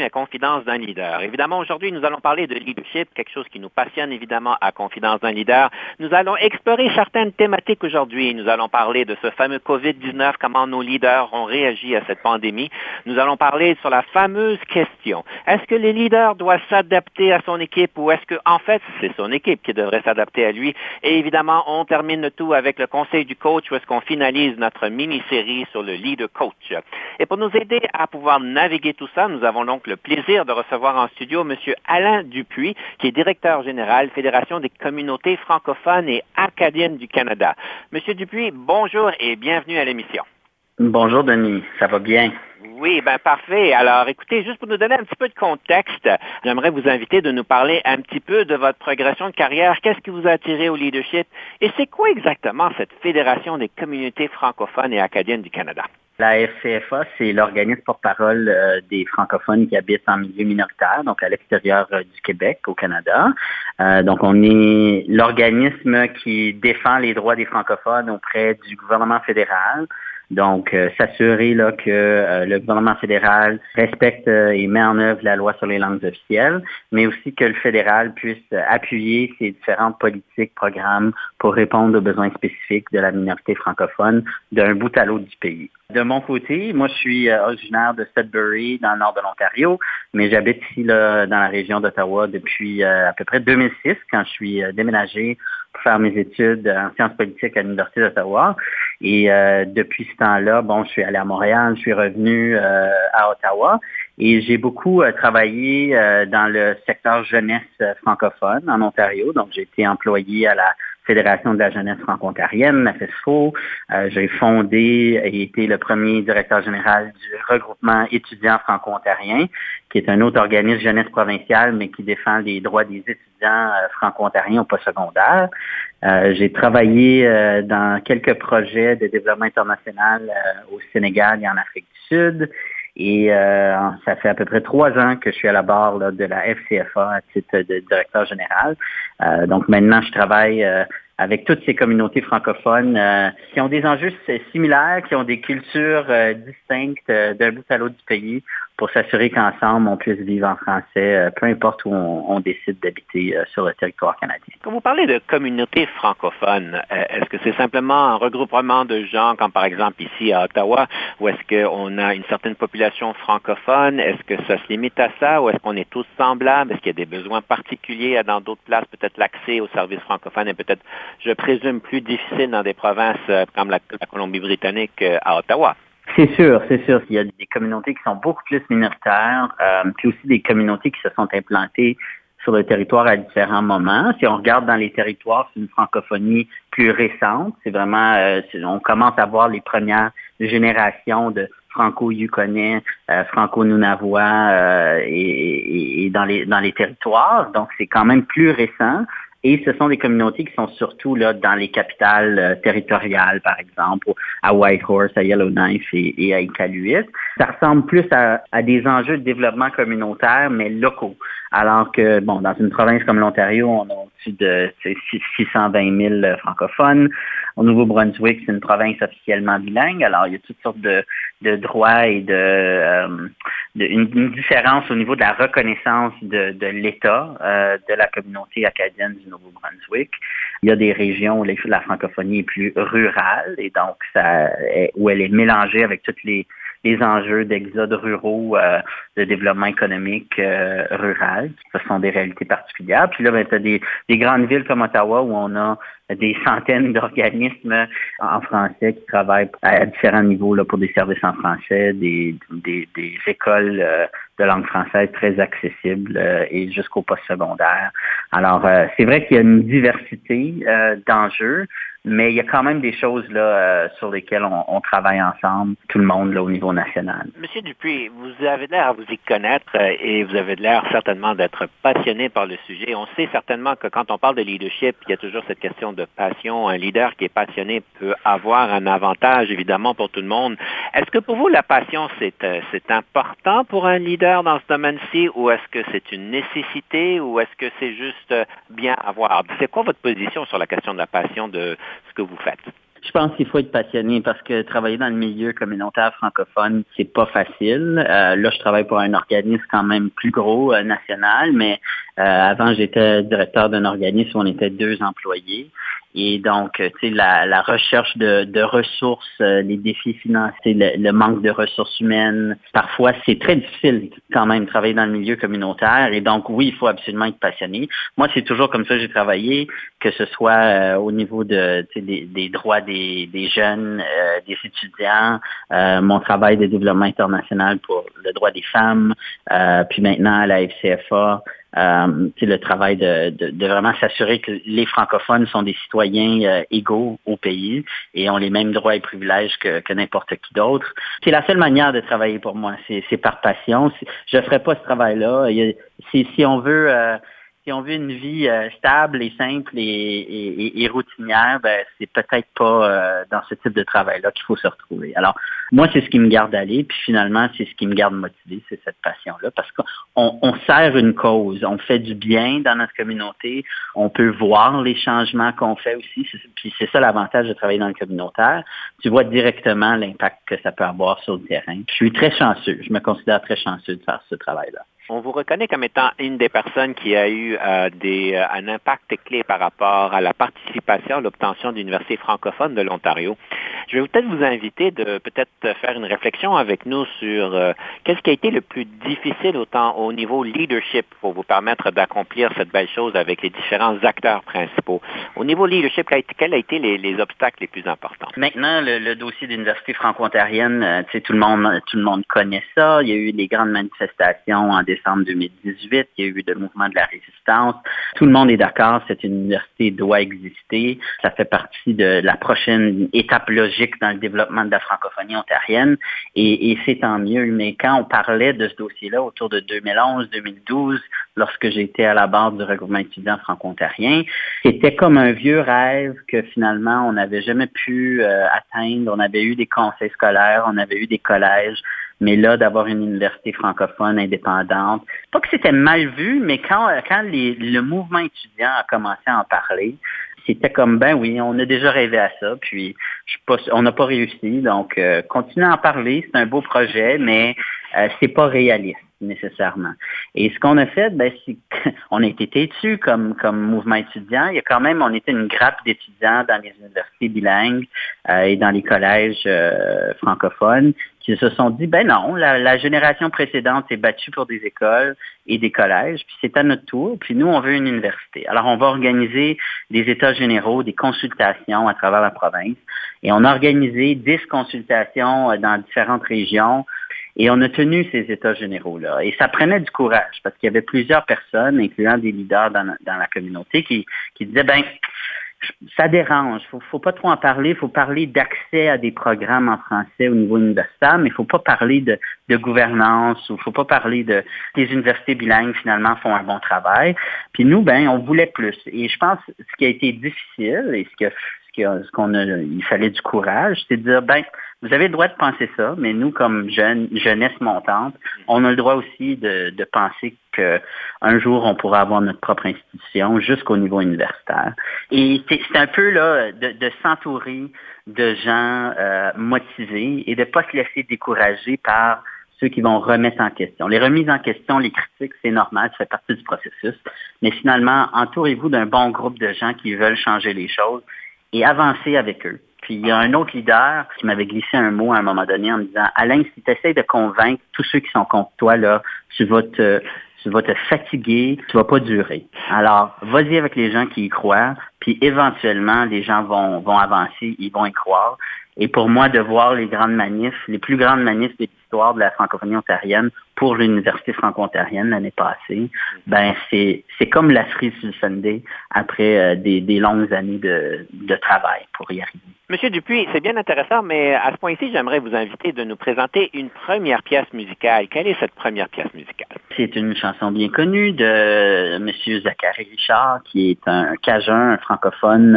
Bienvenue à Confidence d'un leader. Évidemment, aujourd'hui, nous allons parler de leadership, quelque chose qui nous passionne évidemment à Confidence d'un leader. Nous allons explorer certaines thématiques aujourd'hui. Nous allons parler de ce fameux COVID-19, comment nos leaders ont réagi à cette pandémie. Nous allons parler sur la fameuse question. Est-ce que les leaders doivent s'adapter à son équipe ou est-ce que, en fait, c'est son équipe qui devrait s'adapter à lui? Et évidemment, on termine tout avec le conseil du coach où est-ce qu'on finalise notre mini-série sur le leader coach. Et pour nous aider à pouvoir naviguer tout ça, nous avons donc le plaisir de recevoir en studio M. Alain Dupuis, qui est directeur général Fédération des communautés francophones et acadiennes du Canada. Monsieur Dupuis, bonjour et bienvenue à l'émission. Bonjour Denis, ça va bien? Oui, ben parfait. Alors, écoutez, juste pour nous donner un petit peu de contexte, j'aimerais vous inviter de nous parler un petit peu de votre progression de carrière. Qu'est-ce qui vous a attiré au leadership? Et c'est quoi exactement cette Fédération des communautés francophones et acadiennes du Canada? La FCFA, c'est l'organisme porte-parole euh, des francophones qui habitent en milieu minoritaire, donc à l'extérieur euh, du Québec, au Canada. Euh, donc, on est l'organisme qui défend les droits des francophones auprès du gouvernement fédéral. Donc, euh, s'assurer là, que euh, le gouvernement fédéral respecte euh, et met en œuvre la loi sur les langues officielles, mais aussi que le fédéral puisse appuyer ses différentes politiques, programmes pour répondre aux besoins spécifiques de la minorité francophone d'un bout à l'autre du pays. De mon côté, moi, je suis originaire de Sudbury, dans le nord de l'Ontario, mais j'habite ici là, dans la région d'Ottawa depuis à peu près 2006, quand je suis déménagé pour faire mes études en sciences politiques à l'Université d'Ottawa. Et euh, depuis ce temps-là, bon, je suis allé à Montréal, je suis revenu euh, à Ottawa et j'ai beaucoup euh, travaillé dans le secteur jeunesse francophone en Ontario. Donc, j'ai été employé à la Fédération de la jeunesse franco-ontarienne, la FESFO. j'ai fondé et été le premier directeur général du regroupement étudiants franco-ontarien, qui est un autre organisme jeunesse provinciale, mais qui défend les droits des étudiants franco-ontariens au postsecondaire. Euh, j'ai travaillé euh, dans quelques projets de développement international euh, au Sénégal et en Afrique du Sud. Et ça fait à peu près trois ans que je suis à la barre de la FCFA à titre de directeur général. donc maintenant, je travaille avec toutes ces communautés francophones qui ont des enjeux similaires, qui ont des cultures distinctes d'un bout à l'autre du pays pour s'assurer qu'ensemble, on puisse vivre en français, euh, peu importe où on, décide d'habiter euh, sur le territoire canadien. Quand vous parlez de communauté francophone, euh, est-ce que c'est simplement un regroupement de gens, comme par exemple ici à Ottawa, ou est-ce qu'on a une certaine population francophone? Est-ce que ça se limite à ça, ou est-ce qu'on est tous semblables? Est-ce qu'il y a des besoins particuliers dans d'autres places? Peut-être l'accès aux services francophones est peut-être, je présume, plus difficile dans des provinces comme la Colombie-Britannique à Ottawa. C'est sûr, c'est sûr. Il y a des communautés qui sont beaucoup plus minoritaires, euh, puis aussi des communautés qui se sont implantées sur le territoire à différents moments. Si on regarde dans les territoires, c'est une francophonie plus récente. C'est vraiment, euh, on commence à voir les premières générations de franco-yukonais, euh, franco-nunavois euh, et, et, dans les dans les territoires. Donc c'est quand même plus récent. Et ce sont des communautés qui sont surtout là dans les capitales euh, territoriales, par exemple, à Whitehorse, à Yellowknife et, à Iqaluit. Ça ressemble plus à, des enjeux de développement communautaire, mais locaux. Alors que, bon, dans une province comme l'Ontario, on a au-dessus de 620 000 francophones. Au Nouveau-Brunswick, c'est une province officiellement bilingue. Alors, il y a toutes sortes de, de droits et de, euh, une, différence au niveau de la reconnaissance de, de l'État euh, de la communauté acadienne du Nouveau-Brunswick. Il y a des régions où la francophonie est plus rurale et donc ça, où elle est mélangée avec toutes les les enjeux d'exode ruraux, euh, de développement économique euh, rural. Ce sont des réalités particulières. Puis là, ben, tu as des, des, grandes villes comme Ottawa où on a des centaines d'organismes en français qui travaillent à différents niveaux là, pour des services en français, des, écoles euh, de langue française très accessibles euh, et jusqu'au post-secondaire. Alors, euh, c'est vrai qu'il y a une diversité d'enjeux, mais il y a quand même des choses là sur lesquelles on, travaille ensemble, tout le monde là au niveau national. Monsieur Dupuis, vous avez l'air à vous y connaître et vous avez l'air certainement d'être passionné par le sujet. On sait certainement que quand on parle de leadership, il y a toujours cette question de passion. Un leader qui est passionné peut avoir un avantage évidemment pour tout le monde. Est-ce que pour vous la passion c'est euh, c'est important pour un leader dans ce domaine-ci ou est-ce que c'est une nécessité ou est-ce que c'est juste bien avoir? C'est quoi votre position sur la question de la passion de ce que vous faites? Je pense qu'il faut être passionné parce que travailler dans le milieu communautaire francophone, c'est pas facile. Euh, là, je travaille pour un organisme quand même plus gros, euh, national, mais euh, avant, j'étais directeur d'un organisme où on était deux employés. Et donc, euh, tu sais, la, recherche de, ressources, euh, les défis financiers, le, manque de ressources humaines, parfois c'est très difficile quand même de travailler dans le milieu communautaire. Et donc, oui, il faut absolument être passionné. Moi, c'est toujours comme ça que j'ai travaillé, que ce soit euh, au niveau de, des, droits des, des jeunes, des étudiants, mon travail de développement international pour le droit des femmes, puis maintenant à la FCFA. Euh, le travail de, de, vraiment s'assurer que les francophones sont des citoyens euh, égaux au pays et ont les mêmes droits et privilèges que, que n'importe qui d'autre. C'est la seule manière de travailler pour moi, c'est par passion. Je ne ferais pas ce travail-là. Si, si on veut euh, si on veut une vie euh, stable et simple et, routinière, ben, c'est peut-être pas euh, dans ce type de travail-là qu'il faut se retrouver. Alors, moi, c'est ce qui me garde aller, puis finalement, c'est ce qui me garde motivé, c'est cette passion-là, parce qu'on on sert une cause, on fait du bien dans notre communauté, on peut voir les changements qu'on fait aussi, puis c'est ça l'avantage de travailler dans le communautaire. Tu vois directement l'impact que ça peut avoir sur le terrain. Je suis très chanceux, je me considère très chanceux de faire ce travail-là on vous reconnaît comme étant une des personnes qui a eu euh, euh, un impact clé par rapport à la participation à l'obtention d'université francophone de l'Ontario. Je vais peut-être vous inviter de peut-être faire une réflexion avec nous sur euh, qu'est-ce qui a été le plus difficile autant au niveau leadership pour vous permettre d'accomplir cette belle chose avec les différents acteurs principaux. Au niveau leadership, quels ont été les, obstacles les plus importants? Maintenant, le, dossier d'université franco-ontarienne, tout tout le monde connaît ça. Il y a eu des grandes manifestations en décembre décembre 2018. Il y a eu le mouvement de la résistance. Tout le monde est d'accord, cette université doit exister. Ça fait partie de la prochaine étape logique dans le développement de la francophonie ontarienne. Et, c'est tant mieux. Mais quand on parlait de ce dossier-là autour de 2011-2012, lorsque j'étais à la barre du regroupement étudiant franco-ontarien, c'était comme un vieux rêve que finalement on n'avait jamais pu euh, atteindre. On avait eu des conseils scolaires, on avait eu des collèges, mais là, d'avoir une université francophone indépendante, pas que c'était mal vu, mais quand, quand le mouvement étudiant a commencé à en parler, c'était comme ben oui, on a déjà rêvé à ça, puis on n'a pas réussi. Donc, euh, continuez à en parler, c'est un beau projet, mais euh, c'est pas réaliste nécessairement. Et ce qu'on a fait, ben, c'est qu'on a été têtu comme, comme mouvement étudiant. Il y a quand même, on était une grappe d'étudiants dans les universités bilingues euh, et dans les collèges euh, francophones qui se sont dit, ben non, la, génération précédente s'est battue pour des écoles et des collèges, puis c'est à notre tour, puis nous, on veut une université. Alors, on va organiser des états généraux, des consultations à travers la province, et on a organisé 10 consultations euh, dans différentes régions et on a tenu ces états généraux-là. Et ça prenait du courage parce qu'il y avait plusieurs personnes, incluant des leaders dans, la communauté, qui, qui disaient, ben, ça dérange. Faut, faut pas trop en parler. Faut parler d'accès à des programmes en français au niveau universitaire, mais faut pas parler de, de gouvernance ou faut pas parler de les universités bilingues finalement font un bon travail. Puis nous, ben, on voulait plus. Et je pense que ce qui a été difficile et ce que ce qu'on a, il fallait du courage, c'est de dire, ben, vous avez le droit de penser ça, mais nous, comme jeune, jeunesse montante, on a le droit aussi de, penser qu'un jour, on pourra avoir notre propre institution jusqu'au niveau universitaire. Et c'est un peu là de, s'entourer de gens euh, motivés et de ne pas se laisser décourager par ceux qui vont remettre en question. Les remises en question, les critiques, c'est normal, ça fait partie du processus. Mais finalement, entourez-vous d'un bon groupe de gens qui veulent changer les choses et avancer avec eux. Puis il y a un autre leader qui m'avait glissé un mot à un moment donné en me disant Alain, si tu essaies de convaincre tous ceux qui sont contre toi, là, tu vas te tu vas te fatiguer, tu vas pas durer. Alors, vas-y avec les gens qui y croient, puis éventuellement, les gens vont, vont avancer, ils vont y croire. Et pour moi, de voir les grandes manifs, les plus grandes manifs de l'histoire de la francophonie ontarienne pour l'Université franco-ontarienne l'année passée, ben c'est c'est comme la cerise du Sunday après euh, des, des longues années de, de travail pour y arriver. Monsieur Dupuis, c'est bien intéressant, mais à ce point-ci, j'aimerais vous inviter de nous présenter une première pièce musicale. Quelle est cette première pièce musicale? C'est une chanson bien connue de Monsieur Zachary Richard, qui est un cajun, un francophone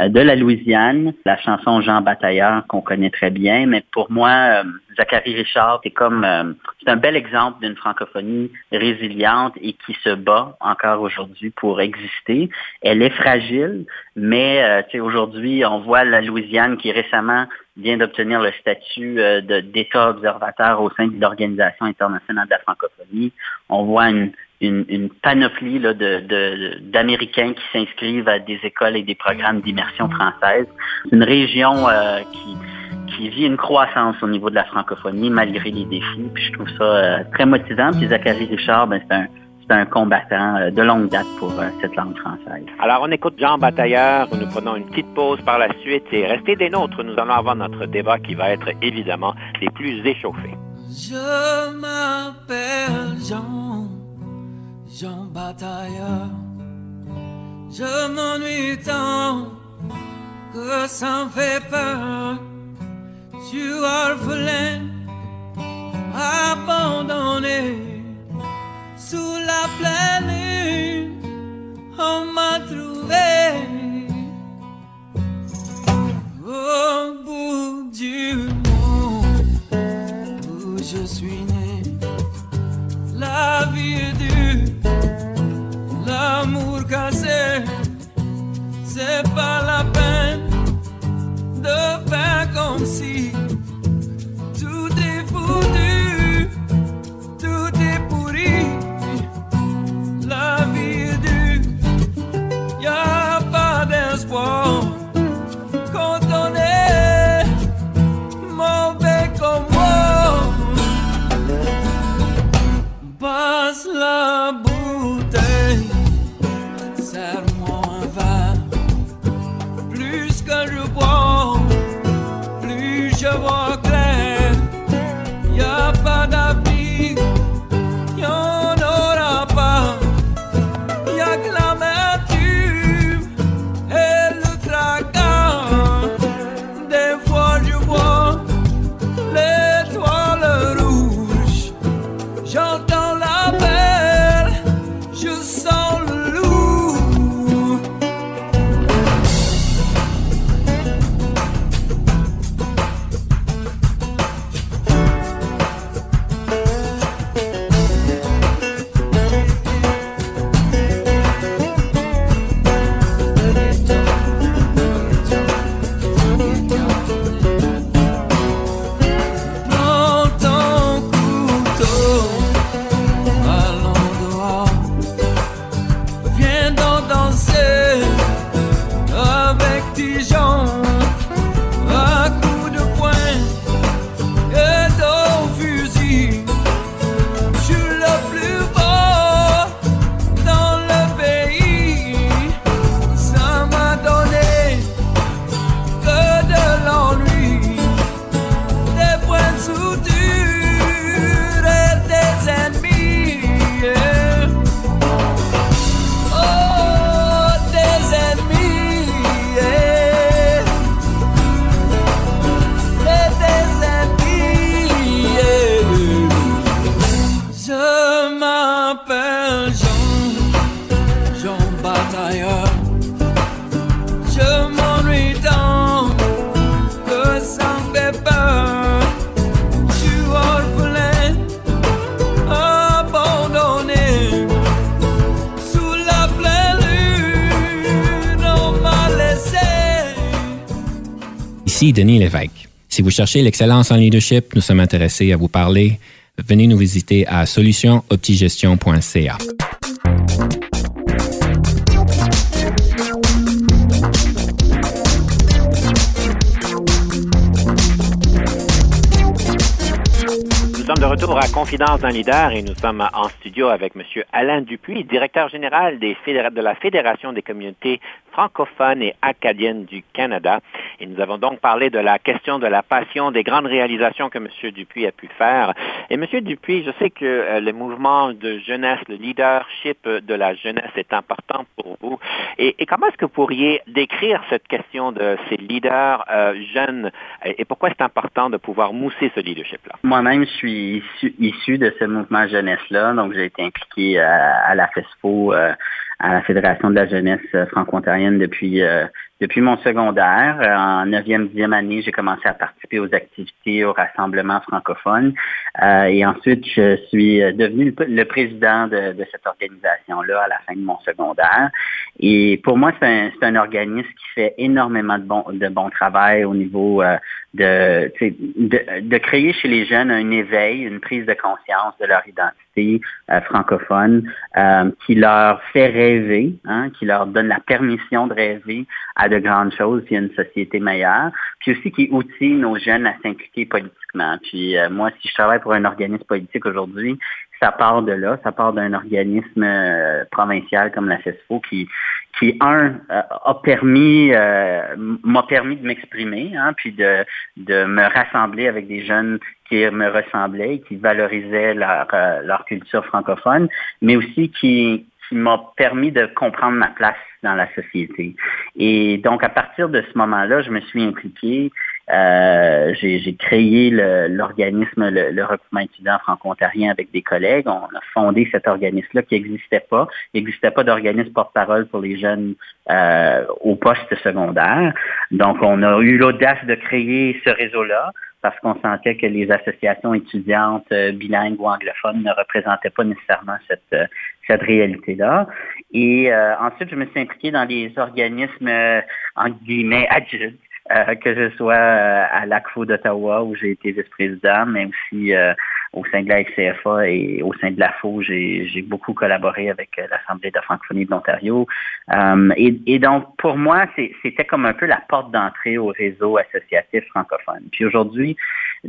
euh, de la Louisiane. La chanson Jean Batailleur qu'on connaît très bien, mais pour moi, euh, Zachary Richard, c'est comme euh, c'est un bel exemple d'une francophonie résiliente et qui se bat encore aujourd'hui pour exister. Elle est fragile, mais euh, aujourd'hui, on voit la Louisiane qui récemment vient d'obtenir le statut euh, d'État observateur au sein de l'Organisation internationale de la francophonie. On voit une, une, panoplie d'Américains qui s'inscrivent à des écoles et des programmes d'immersion française. Une région qui qui vit une croissance au niveau de la francophonie malgré les défis. Puis je trouve ça euh, très motivant. Puis Zachary Richard, ben, c'est un c'est un combattant euh, de longue date pour euh, cette langue française. Alors, on écoute Jean Batailleur. Nous prenons une petite pause par la suite et restez des nôtres. Nous allons avoir notre débat qui va être évidemment des plus échauffés. Je m'appelle Jean, Jean Batailleur. Je m'ennuie tant que ça me fait peur. Tu orphelin, abandonné sous la pleine lune, on m'a trouvé au bout du monde où je suis né. La vie est dure, l'amour cassé, c'est pas Denis Lévesque. Si vous cherchez l'excellence en leadership, nous sommes intéressés à vous parler. Venez nous visiter à solutionoptigestion.ca. Nous sommes de retour à Confidence d'un leader et nous sommes en studio avec M. Alain Dupuis, directeur général de la Fédération des communautés francophones et acadiennes du Canada. Et nous avons donc parlé de la question de la passion, des grandes réalisations que M. Dupuis a pu faire. Et M. Dupuis, je sais que euh, le mouvement de jeunesse, le leadership de la jeunesse est important pour vous. Et, comment est-ce que vous pourriez décrire cette question de ces leaders euh, jeunes? Et, pourquoi c'est important de pouvoir mousser ce leadership-là? Moi-même, je suis issu, de ce mouvement jeunesse-là, donc j'ai été impliqué à, la FESFO, euh, à la Fédération de la jeunesse franco-ontarienne depuis depuis mon secondaire, euh, en neuvième, dixième année, j'ai commencé à participer aux activités au rassemblement francophone. Euh, et ensuite, je suis devenu le président de, cette organisation-là à la fin de mon secondaire. Et pour moi, c'est un, un, organisme qui fait énormément de bon, de bon travail au niveau euh, de, de, de, créer chez les jeunes un éveil, une prise de conscience de leur identité euh, francophone, euh, qui leur fait rêver, hein, qui leur donne la permission de rêver à de grandes choses, puis a une société meilleure, puis aussi qui outille nos jeunes à s'impliquer politiquement. Puis euh, moi, si je travaille pour un organisme politique aujourd'hui, ça part de là, ça part d'un organisme provincial comme la FESFO qui qui, un, euh, a permis, euh, m'a permis de m'exprimer, hein, puis de, de me rassembler avec des jeunes qui me ressemblaient, qui valorisaient leur, euh, leur culture francophone, mais aussi qui, qui m'a permis de comprendre ma place dans la société. Et donc, à partir de ce moment-là, je me suis impliqué euh, j'ai créé l'organisme, le, le, regroupement étudiant franco-ontarien avec des collègues. On a fondé cet organisme-là qui n'existait pas. Il n'existait pas d'organisme porte-parole pour les jeunes euh, au poste secondaire. Donc, on a eu l'audace de créer ce réseau-là parce qu'on sentait que les associations étudiantes euh, bilingues ou anglophones ne représentaient pas nécessairement cette, euh, cette réalité-là. Et euh, ensuite, je me suis impliqué dans les organismes, en guillemets, adultes, euh, que je sois euh, à l'ACFO d'Ottawa où j'ai été vice-président, mais aussi euh, au sein de la XCFA et au sein de l'AFO, j'ai beaucoup collaboré avec l'Assemblée de la francophonie de l'Ontario. Et, et, donc, pour moi, c'était comme un peu la porte d'entrée au réseau associatif francophone. Puis aujourd'hui,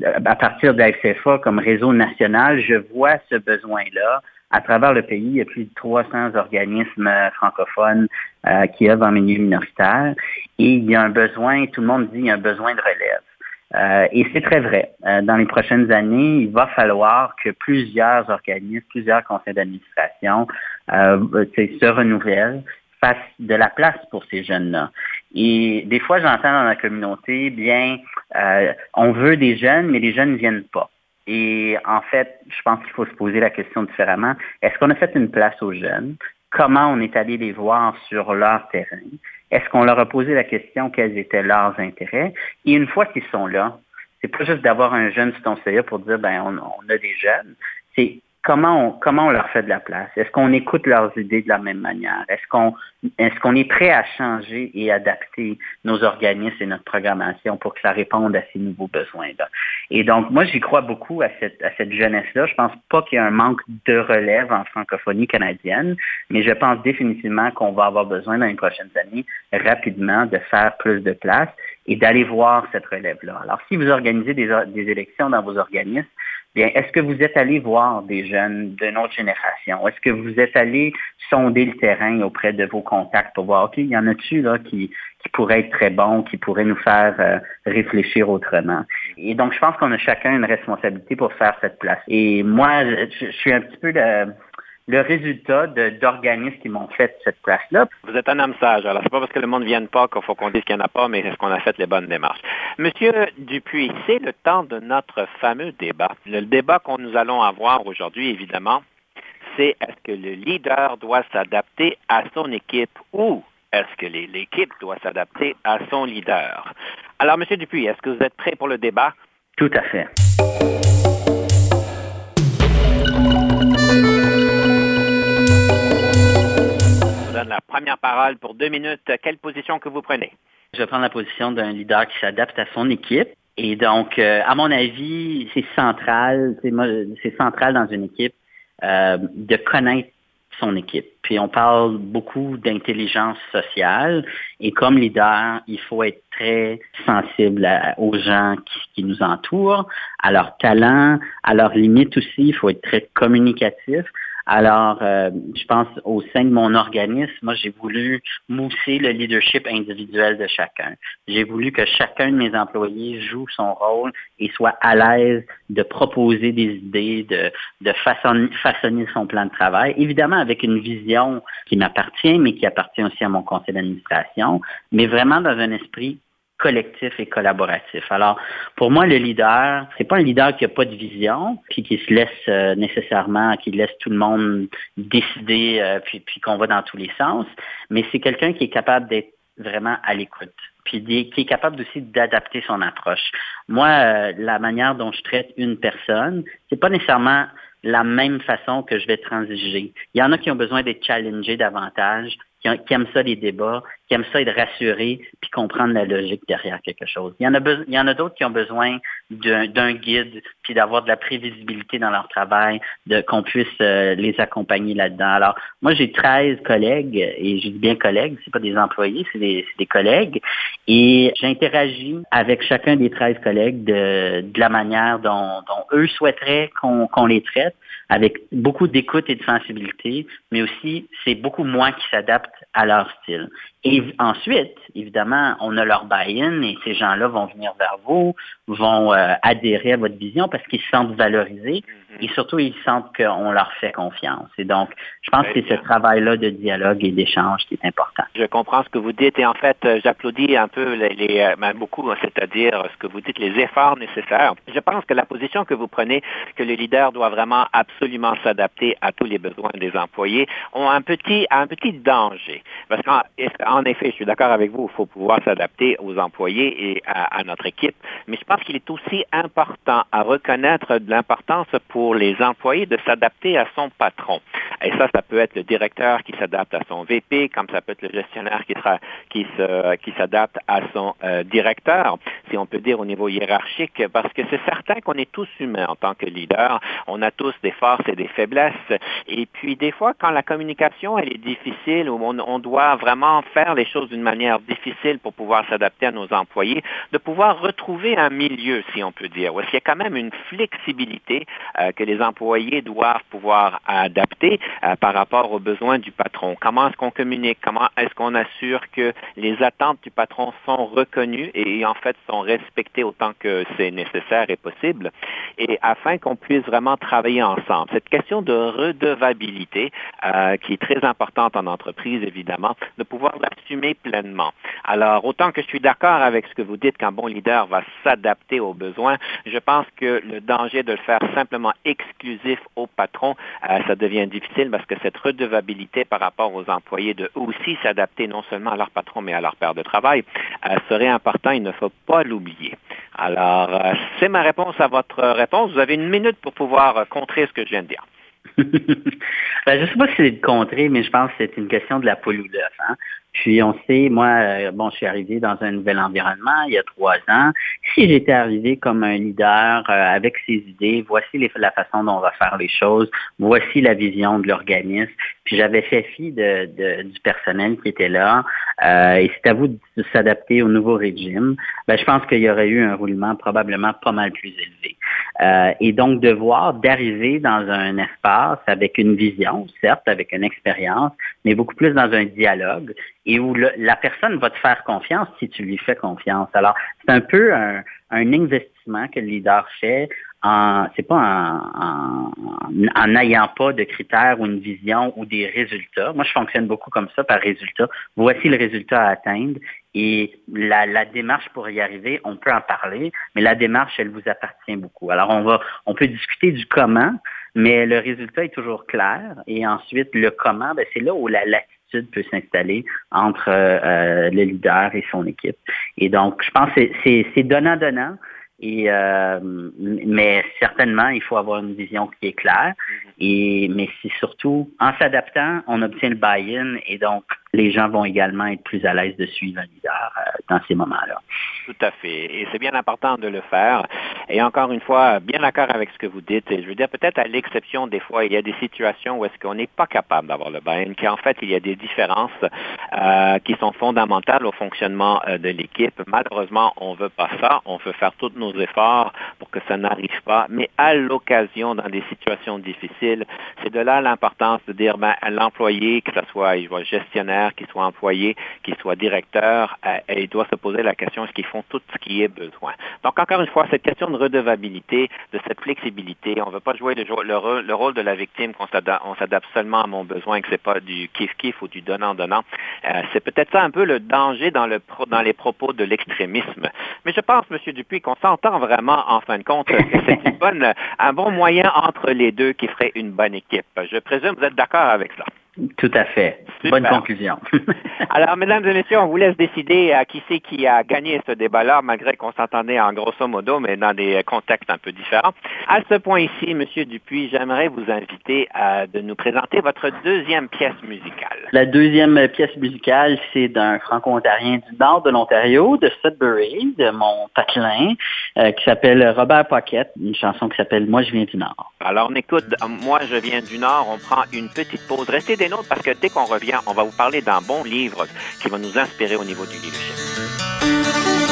à partir de la XCFA comme réseau national, je vois ce besoin-là à travers le pays, il y a plus de 300 organismes francophones euh, qui œuvrent en milieu minoritaire et il y a un besoin, tout le monde dit, il y a un besoin de relève. Euh, et c'est très vrai. Euh, dans les prochaines années, il va falloir que plusieurs organismes, plusieurs conseils d'administration se renouvellent, fassent de la place pour ces jeunes-là. Et des fois, j'entends dans la communauté, bien, on veut des jeunes, mais les jeunes ne viennent pas. Et en fait, je pense qu'il faut se poser la question différemment. Est-ce qu'on a fait une place aux jeunes? Comment on est allé les voir sur leur terrain? Est-ce qu'on leur a posé la question quels étaient leurs intérêts? Et une fois qu'ils sont là, c'est pas juste d'avoir un jeune sur ton pour dire ben on, on a des jeunes. C'est comment on, comment on leur fait de la place? Est-ce qu'on écoute leurs idées de la même manière? Est-ce qu'on qu'on est prêt à changer et adapter nos organismes et notre programmation pour que ça réponde à ces nouveaux besoins-là? Et donc, moi, j'y crois beaucoup à cette, à cette jeunesse-là. Je pense pas qu'il y a un manque de relève en francophonie canadienne, mais je pense définitivement qu'on va avoir besoin dans les prochaines années rapidement de faire plus de place et d'aller voir cette relève-là. Alors, si vous organisez des élections dans vos organismes, bien, est-ce que vous êtes allé voir des jeunes de notre génération? Est-ce que vous êtes allé sonder le terrain auprès de vos contacts pour voir, OK, il y en a-tu là qui, qui pourraient être très bons, qui pourraient nous faire euh, réfléchir autrement? Et donc, je pense qu'on a chacun une responsabilité pour faire cette place. Et moi, je, je suis un petit peu de le résultat d'organismes qui m'ont fait cette place-là. Vous êtes un homme sage. Alors, c'est pas parce que le monde ne vienne pas qu'il faut qu'on dise qu'il n'y en a pas, mais est-ce qu'on a fait les bonnes démarches? Monsieur Dupuis, c'est le temps de notre fameux débat. Le débat qu'on nous allons avoir aujourd'hui, évidemment, c'est est-ce que le leader doit s'adapter à son équipe ou est-ce que l'équipe doit s'adapter à son leader? Alors, Monsieur Dupuis, est-ce que vous êtes prêt pour le débat? Tout à fait. La première parole pour deux minutes. Quelle position que vous prenez? Je vais prendre la position d'un leader qui s'adapte à son équipe. Et donc, euh, à mon avis, c'est central, c'est central dans une équipe euh, de connaître son équipe. Puis on parle beaucoup d'intelligence sociale et comme leader, il faut être très sensible aux gens qui, qui, nous entourent, à leurs talents, à leurs limites aussi. Il faut être très communicatif. Alors, euh, je pense au sein de mon organisme, moi, j'ai voulu mousser le leadership individuel de chacun. J'ai voulu que chacun de mes employés joue son rôle et soit à l'aise de proposer des idées, de, de façonner, façonner son plan de travail. Évidemment, avec une vision qui m'appartient, mais qui appartient aussi à mon conseil d'administration, mais vraiment dans un esprit collectif et collaboratif. Alors, pour moi, le leader, c'est pas un leader qui a pas de vision, puis qui se laisse euh, nécessairement, qui laisse tout le monde décider, euh, puis, puis qu'on va dans tous les sens, mais c'est quelqu'un qui est capable d'être vraiment à l'écoute, puis qui est capable aussi d'adapter son approche. Moi, euh, la manière dont je traite une personne, c'est pas nécessairement la même façon que je vais transiger. Il y en a qui ont besoin d'être challengés davantage, qui, aiment ça les débats, qui aiment ça être rassurés, puis comprendre la logique derrière quelque chose. Il y en a, a d'autres qui ont besoin d'un guide, puis d'avoir de la prévisibilité dans leur travail, de qu'on puisse euh, les accompagner là-dedans. Alors, moi, j'ai 13 collègues, et je dis bien collègues, c'est pas des employés, c'est des, des, collègues, et j'interagis avec chacun des 13 collègues de, de la manière dont, dont eux souhaiteraient qu'on les traite, avec beaucoup d'écoute et de sensibilité, mais aussi c'est beaucoup moins qui s'adaptent à leur style. Et ensuite, évidemment, on a leur buy-in et ces gens-là vont venir vers vous, vont euh, adhérer à votre vision parce qu'ils se sentent valorisés mm-hmm. et surtout ils sentent qu'on leur fait confiance. Et donc, je pense que c'est ce travail-là de dialogue et d'échange qui est important. Je comprends ce que vous dites et en fait, euh, j'applaudis un peu les, les euh, ben, beaucoup, c'est-à-dire ce que vous dites, les efforts nécessaires. Je pense que la position que vous prenez, que le leader doit vraiment absolument s'adapter à tous les besoins des employés, ont un petit, un petit danger. Parce qu'en effet, je suis d'accord avec vous, il faut pouvoir s'adapter aux employés et à, à notre équipe, mais je pense qu'il est aussi important à reconnaître l'importance pour les employés de s'adapter à son patron. Et ça, ça peut être le directeur qui s'adapte à son VP, comme ça peut être le gestionnaire qui, s'adapte à son euh, directeur, si on peut dire au niveau hiérarchique, parce que c'est certain qu'on est tous humains en tant que leader. On a tous des forces et des faiblesses. Et puis, des fois, quand la communication, elle est difficile, ou on, on doit vraiment faire les choses d'une manière difficile pour pouvoir s'adapter à nos employés, de pouvoir retrouver un milieu, si on peut dire, où il y a quand même une flexibilité euh, que les employés doivent pouvoir adapter euh, par rapport aux besoins du patron. Comment est-ce qu'on communique? Comment est-ce qu'on assure que les attentes du patron sont reconnues et en fait sont respectées autant que c'est nécessaire et possible, et afin qu'on puisse vraiment travailler ensemble. Cette question de redevabilité, euh, qui est très importante en entreprise, évidemment, de pouvoir l'assumer pleinement. Alors, autant que je suis d'accord avec ce que vous dites qu'un bon leader va s'adapter aux je pense que le danger de le faire simplement exclusif au patron, euh, ça devient difficile parce que cette redevabilité par rapport aux employés de aussi s'adapter non seulement à leur patron, mais à leur père de travail, euh, serait important. Il ne faut pas l'oublier. Alors, euh, c'est ma réponse à votre réponse. Vous avez une minute pour pouvoir contrer ce que je viens de dire. ben, je ne sais pas si c'est de contrer, mais je pense que c'est une question de la poule. Hein? Puis on sait, moi, euh, bon, je suis arrivé dans un nouvel environnement il y a trois ans. Si j'étais arrivé comme un leader euh, avec ses idées, voici la façon dont on va faire les choses, voici la vision de l'organisme. Puis j'avais fait fi du personnel qui était là. Euh, et c'est à vous de s'adapter au nouveau régime. Ben, je pense qu'il y aurait eu un roulement probablement pas mal plus élevé. Euh, et donc de voir d'arriver dans un espace avec une vision, certes, avec une expérience, mais beaucoup plus dans un dialogue et où la personne va te faire confiance si tu lui fais confiance. Alors, c'est un peu un, un investissement que le leader fait c'est pas en, en n'ayant pas de critères ou une vision ou des résultats. Moi, je fonctionne beaucoup comme ça par résultat. Voici le résultat à atteindre et la, la, démarche pour y arriver, on peut en parler, mais la démarche, elle vous appartient beaucoup. Alors, on va, on peut discuter du comment, mais le résultat est toujours clair. Et ensuite, le comment, ben, c'est là où la latitude peut s'installer entre euh, le leader et son équipe. Et donc, je pense que c'est donnant-donnant. Et euh, mais certainement, il faut avoir une vision qui est claire. Et, mais c'est surtout en s'adaptant, on obtient le buy-in et donc les gens vont également être plus à l'aise de suivre un leader euh, dans ces moments-là. Tout à fait. Et c'est bien important de le faire. Et encore une fois, bien d'accord avec ce que vous dites. Je veux dire, peut-être à l'exception des fois, il y a des situations où est-ce qu'on n'est pas capable d'avoir le buy-in, qu'en fait, il y a des différences euh, qui sont fondamentales au fonctionnement euh, de l'équipe. Malheureusement, on veut pas ça. On veut faire tous nos efforts pour que ça n'arrive pas. Mais à l'occasion, dans des situations difficiles, c'est de là l'importance de dire, ben, l'employé, que ce soit gestionnaire, qu'il soit employé, qu'il soit directeur, euh, il doit se poser la question, est-ce qu'ils font tout ce qui est besoin? Donc, encore une fois, cette question de redevabilité, de cette flexibilité, on ne veut pas jouer le, le, le, rôle de la victime, qu'on s'adapte seulement à mon besoin, que c'est pas du kiff-kiff ou du donnant-donnant. Euh, c'est peut-être ça un peu le danger dans, le, dans les propos de l'extrémisme. Mais je pense, M. Dupuis, qu'on s'entend vraiment, en fin de compte, que c'est un bon moyen entre les deux qui ferait une bonne équipe. Je présume que vous êtes d'accord avec ça. Tout à fait. Bonne conclusion. Alors, mesdames et messieurs, on vous laisse décider à qui c'est qui a gagné ce débat-là, malgré qu'on s'entendait en grosso modo, mais dans des contextes un peu différents. À ce point ici, Monsieur Dupuis, j'aimerais vous inviter à de nous présenter votre deuxième pièce musicale. La deuxième pièce musicale, c'est d'un franco-ontarien du nord de l'Ontario, de Sudbury, de mon patelin, euh, qui s'appelle Robert Pocket, une chanson qui s'appelle Moi je viens du Nord. Alors, on écoute Moi je viens du Nord, on prend une petite pause. Restez des parce que dès qu'on revient, on va vous parler d'un bon livre qui va nous inspirer au niveau du leadership.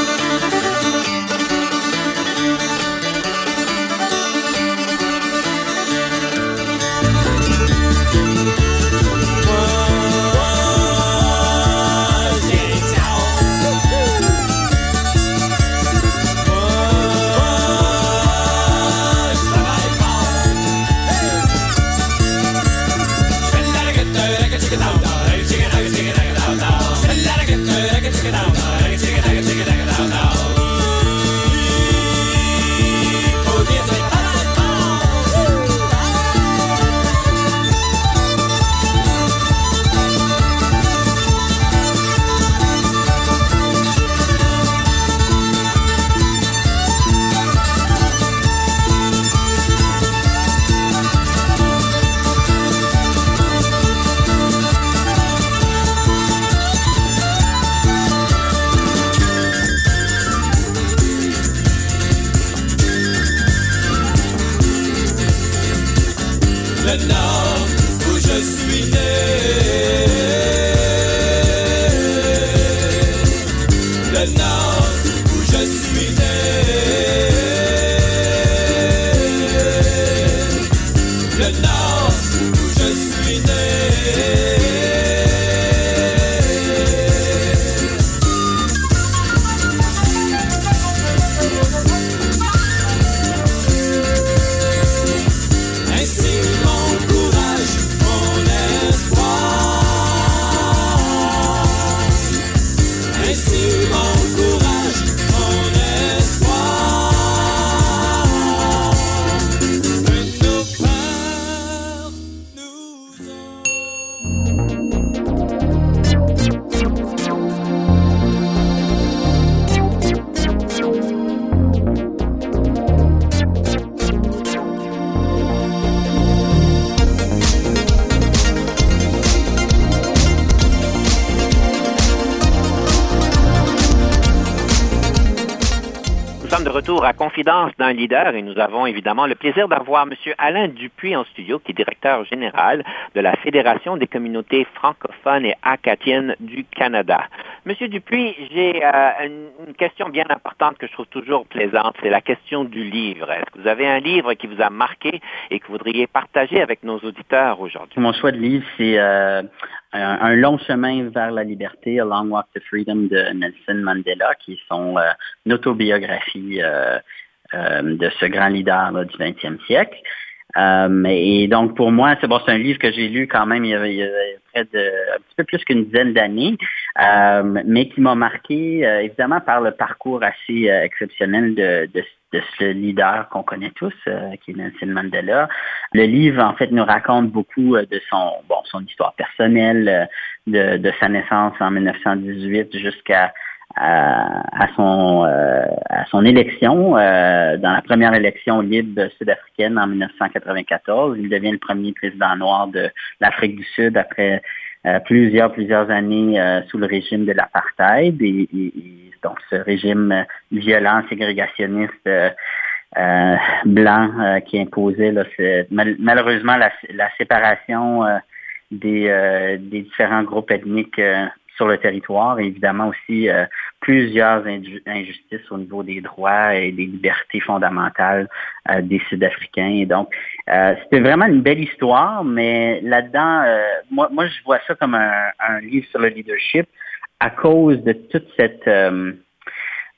À Confidence d'un leader et nous avons évidemment le plaisir d'avoir M. Alain Dupuis en studio, qui est directeur général de la Fédération des communautés francophones et acadiennes du Canada. Monsieur Dupuis, j'ai euh, une question bien importante que je trouve toujours plaisante, c'est la question du livre. Est-ce que vous avez un livre qui vous a marqué et que vous voudriez partager avec nos auditeurs aujourd'hui? Mon choix de livre, c'est euh, un, long chemin vers la liberté, A Long Walk to Freedom de Nelson Mandela, qui est son euh, autobiographie de ce grand leader du 20e siècle. Euh, et donc, pour moi, c'est bon, c'est un livre que j'ai lu quand même il y a, près de un petit peu plus qu'une dizaine d'années, euh, mais qui m'a marqué euh, évidemment par le parcours assez exceptionnel de, de, ce leader qu'on connaît tous, qui est Nelson Mandela. Le livre, en fait, nous raconte beaucoup de son bon son histoire personnelle, de, de sa naissance en 1918 jusqu'à à, son, à son élection, dans la première élection libre sud-africaine en 1994. Il devient le premier président noir de l'Afrique du Sud après plusieurs, plusieurs années sous le régime de l'apartheid. Et, donc, ce régime violent, ségrégationniste, euh, blanc euh, qui imposait là, malheureusement la, séparation euh, des, des, différents groupes ethniques sur le territoire. Et évidemment aussi plusieurs injustices au niveau des droits et des libertés fondamentales des Sud-Africains. Donc, c'était vraiment une belle histoire, mais là-dedans, moi, je vois ça comme un, livre sur le leadership à cause de toute cette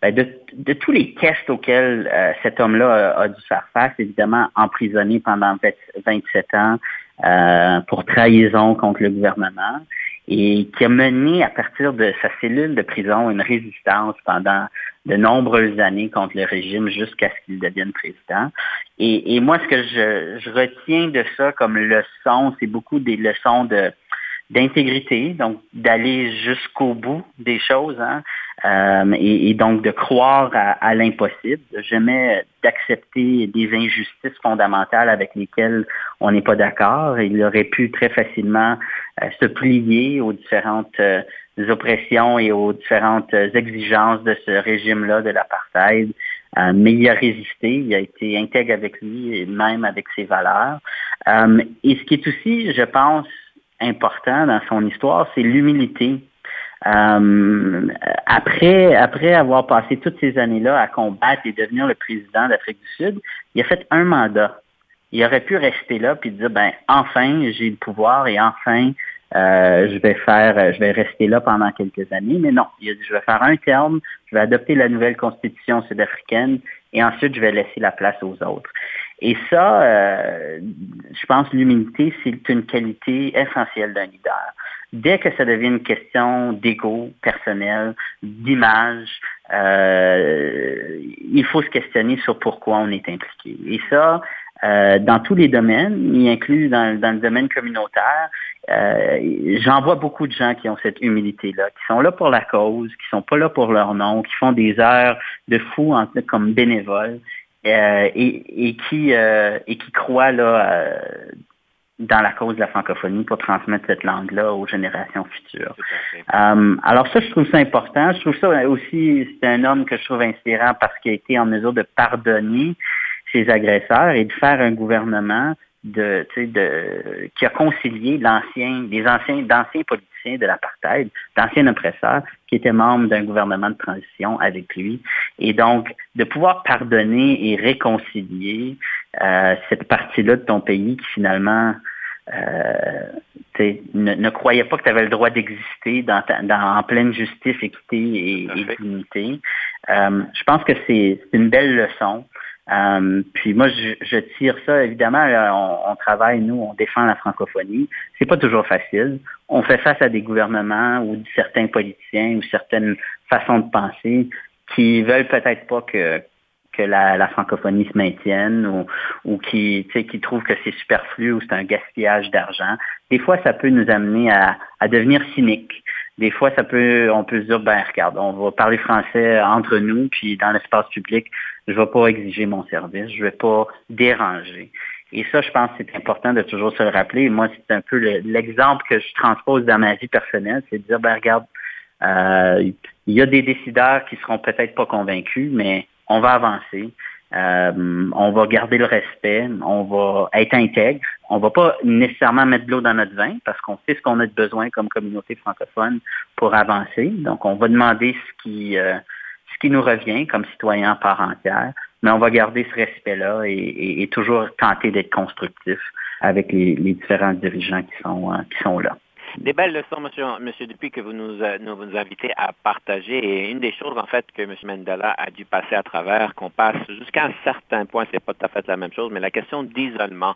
ben, de, tous les tests auxquels euh, cet homme-là a, dû faire face, évidemment emprisonné pendant 27 ans euh, pour trahison contre le gouvernement, et qui a mené à partir de sa cellule de prison une résistance pendant de nombreuses années contre le régime jusqu'à ce qu'il devienne président. Et, moi, ce que je, retiens de ça comme leçon, c'est beaucoup des leçons d'intégrité, donc d'aller jusqu'au bout des choses, hein, euh, et, donc de croire à, l'impossible, jamais d'accepter des injustices fondamentales avec lesquelles on n'est pas d'accord. Il aurait pu très facilement euh, se plier aux différentes euh, oppressions et aux différentes exigences de ce régime-là de l'apartheid. mais il a résisté, il a été intègre avec lui et même avec ses valeurs. et ce qui est aussi, je pense, important dans son histoire, c'est l'humilité. Euh, après, après avoir passé toutes ces années-là à combattre et devenir le président d'Afrique du Sud, il a fait un mandat. Il aurait pu rester là puis dire ben enfin j'ai le pouvoir et enfin euh, je vais faire, je vais rester là pendant quelques années. Mais non, il a dit je vais faire un terme, je vais adopter la nouvelle constitution sud-africaine et ensuite je vais laisser la place aux autres. Et ça, euh, je pense l'humilité, c'est une qualité essentielle d'un leader. Dès que ça devient une question d'ego personnel, d'image, euh, il faut se questionner sur pourquoi on est impliqué. Et ça, euh, dans tous les domaines, y inclut dans, le domaine communautaire, euh, j'en vois beaucoup de gens qui ont cette humilité-là, qui sont là pour la cause, qui sont pas là pour leur nom, qui font des heures de fou en, comme bénévoles euh, et, qui et qui croient là dans la cause de la francophonie pour transmettre cette langue-là aux générations futures. alors ça, je trouve ça important. Je trouve ça aussi, c'est un homme que je trouve inspirant parce qu'il a été en mesure de pardonner ses agresseurs et de faire un gouvernement de, de qui a concilié l'ancien, des anciens, d'anciens politiciens de l'apartheid, d'anciens oppresseurs, qui étaient membres d'un gouvernement de transition avec lui. Et donc, de pouvoir pardonner et réconcilier euh, cette partie-là de ton pays qui finalement euh, ne, ne, croyait pas que tu avais le droit d'exister dans, dans, en pleine justice, équité et, et dignité. Euh, je pense que c'est une belle leçon. Euh, puis moi, je, tire ça, évidemment, on, travaille, nous, on défend la francophonie. C'est pas toujours facile. On fait face à des gouvernements ou certains politiciens ou certaines façons de penser qui veulent peut-être pas que, que la, francophonie se maintienne ou, ou qui, qui trouvent que c'est superflu ou c'est un gaspillage d'argent. Des fois, ça peut nous amener à, à devenir cyniques des fois, ça peut, on peut se dire, ben regarde, on va parler français entre nous, puis dans l'espace public, je ne vais pas exiger mon service, je ne vais pas déranger. Et ça, je pense que c'est important de toujours se le rappeler. Moi, c'est un peu l'exemple que je transpose dans ma vie personnelle, c'est de dire, ben regarde, euh, il y a des décideurs qui seront peut-être pas convaincus, mais on va avancer. Euh, on va garder le respect, on va être intègre, on va pas nécessairement mettre de l'eau dans notre vin parce qu'on sait ce qu'on a de besoin comme communauté francophone pour avancer. Donc, on va demander ce qui, euh, ce qui nous revient comme citoyen part entière, mais on va garder ce respect-là et, toujours tenter d'être constructif avec les, différents dirigeants qui sont, euh, qui sont là. Des belles leçons, monsieur, monsieur Dupuis, que vous nous, euh, nous, vous invitez à partager. Et une des choses, en fait, que M. Mandela a dû passer à travers, qu'on passe jusqu'à un certain point, c'est pas tout à fait la même chose, mais la question d'isolement.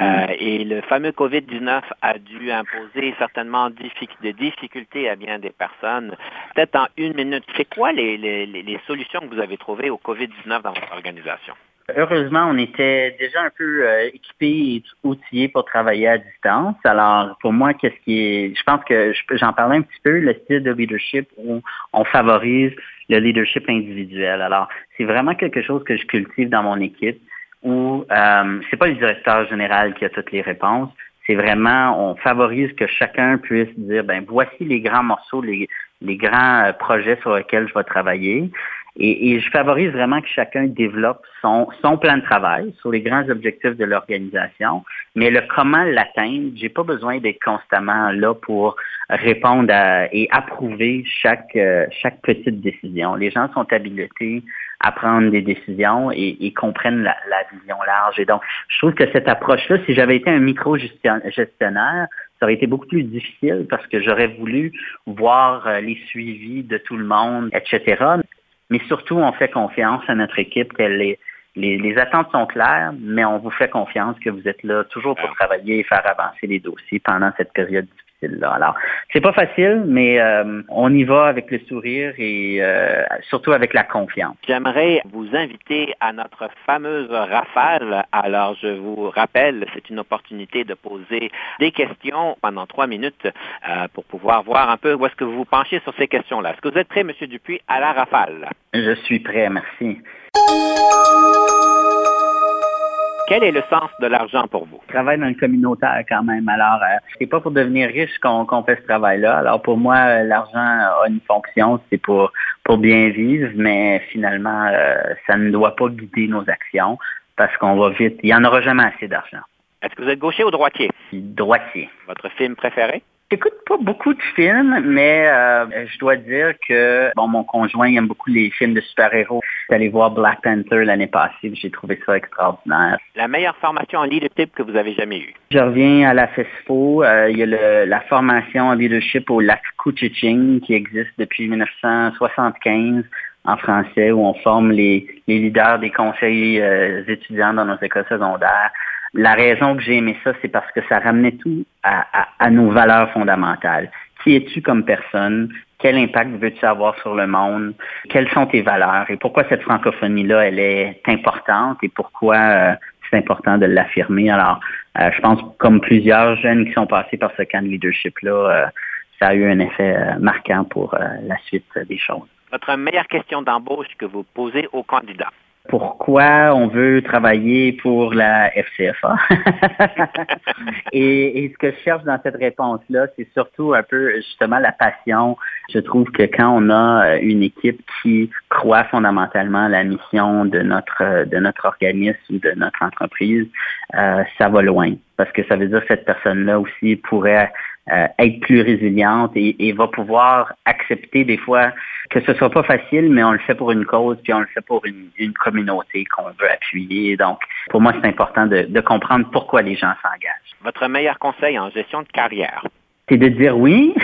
Euh, mm. et le fameux COVID-19 a dû imposer certainement des difficultés à bien des personnes. Peut-être en une minute, c'est quoi les, les, les solutions que vous avez trouvées au COVID-19 dans votre organisation? Heureusement, on était déjà un peu euh, équipés et outillés pour travailler à distance. Alors, pour moi, qu'est-ce qui est, je pense que j'en parlais un petit peu, le style de leadership où on favorise le leadership individuel. Alors, c'est vraiment quelque chose que je cultive dans mon équipe où euh, c'est pas le directeur général qui a toutes les réponses. C'est vraiment, on favorise que chacun puisse dire, ben voici les grands morceaux, les, grands euh, projets sur lesquels je vais travailler. Et, je favorise vraiment que chacun développe son, plan de travail sur les grands objectifs de l'organisation, mais le comment l'atteindre, j'ai pas besoin d'être constamment là pour répondre et approuver chaque, euh, chaque petite décision. Les gens sont habilités à prendre des décisions et, comprennent la, vision large. Et donc, je trouve que cette approche-là, si j'avais été un micro-gestionnaire, ça aurait été beaucoup plus difficile parce que j'aurais voulu voir euh, les suivis de tout le monde, etc. Mais surtout, on fait confiance à notre équipe est les, les, attentes sont claires, mais on vous fait confiance que vous êtes là toujours pour travailler et faire avancer les dossiers pendant cette période difficile-là. Alors, c'est pas facile, mais euh, on y va avec le sourire et euh, surtout avec la confiance. J'aimerais vous inviter à notre fameuse rafale. Alors, je vous rappelle, c'est une opportunité de poser des questions pendant trois minutes euh, pour pouvoir voir un peu où est-ce que vous vous penchez sur ces questions-là. Est-ce que vous êtes prêt, M. Dupuis, à la rafale? Je suis prêt, merci. Quel est le sens de l'argent pour vous? Je travaille dans le communautaire quand même. Alors, euh, c'est pas pour devenir riche qu'on fait ce travail-là. Alors, pour moi, euh, l'argent a une fonction, c'est pour, pour bien vivre, mais finalement, euh, ça ne doit pas guider nos actions parce qu'on va vite. Il n'y en aura jamais assez d'argent. Est-ce que vous êtes gaucher ou droitier? Droitier. Votre film préféré? J'écoute pas beaucoup de films, mais euh, je dois dire que bon, mon conjoint aime beaucoup les films de super-héros. J'allais voir Black Panther l'année passée, j'ai trouvé ça extraordinaire. La meilleure formation en leadership que vous avez jamais eue? Je reviens à la FESFO. Euh, il y a la formation en leadership au lac Couchiching qui existe depuis 1975 en français où on forme les, leaders des conseils euh, étudiants dans nos écoles secondaires la raison que j'ai aimé ça, c'est parce que ça ramenait tout à, nos valeurs fondamentales. Qui es-tu comme personne? Quel impact veux-tu avoir sur le monde? Quelles sont tes valeurs? Et pourquoi cette francophonie-là, elle est importante et pourquoi euh, c'est important de l'affirmer? Alors, euh, je pense comme plusieurs jeunes qui sont passés par ce camp de leadership-là, euh, ça a eu un effet marquant pour la suite des choses. Votre meilleure question d'embauche que vous posez aux candidats? Pourquoi on veut travailler pour la FCFA. et, ce que je cherche dans cette réponse-là, c'est surtout un peu justement la passion. Je trouve que quand on a une équipe qui croit fondamentalement à la mission de notre de notre organisme ou de notre entreprise, euh, ça va loin. Parce que ça veut dire que cette personne-là aussi pourrait euh, être plus résiliente et, va pouvoir accepter des fois que ce soit pas facile, mais on le fait pour une cause, puis on le fait pour une, communauté qu'on veut appuyer. Donc, pour moi, c'est important de comprendre pourquoi les gens s'engagent. Votre meilleur conseil en gestion de carrière? C'est de dire oui.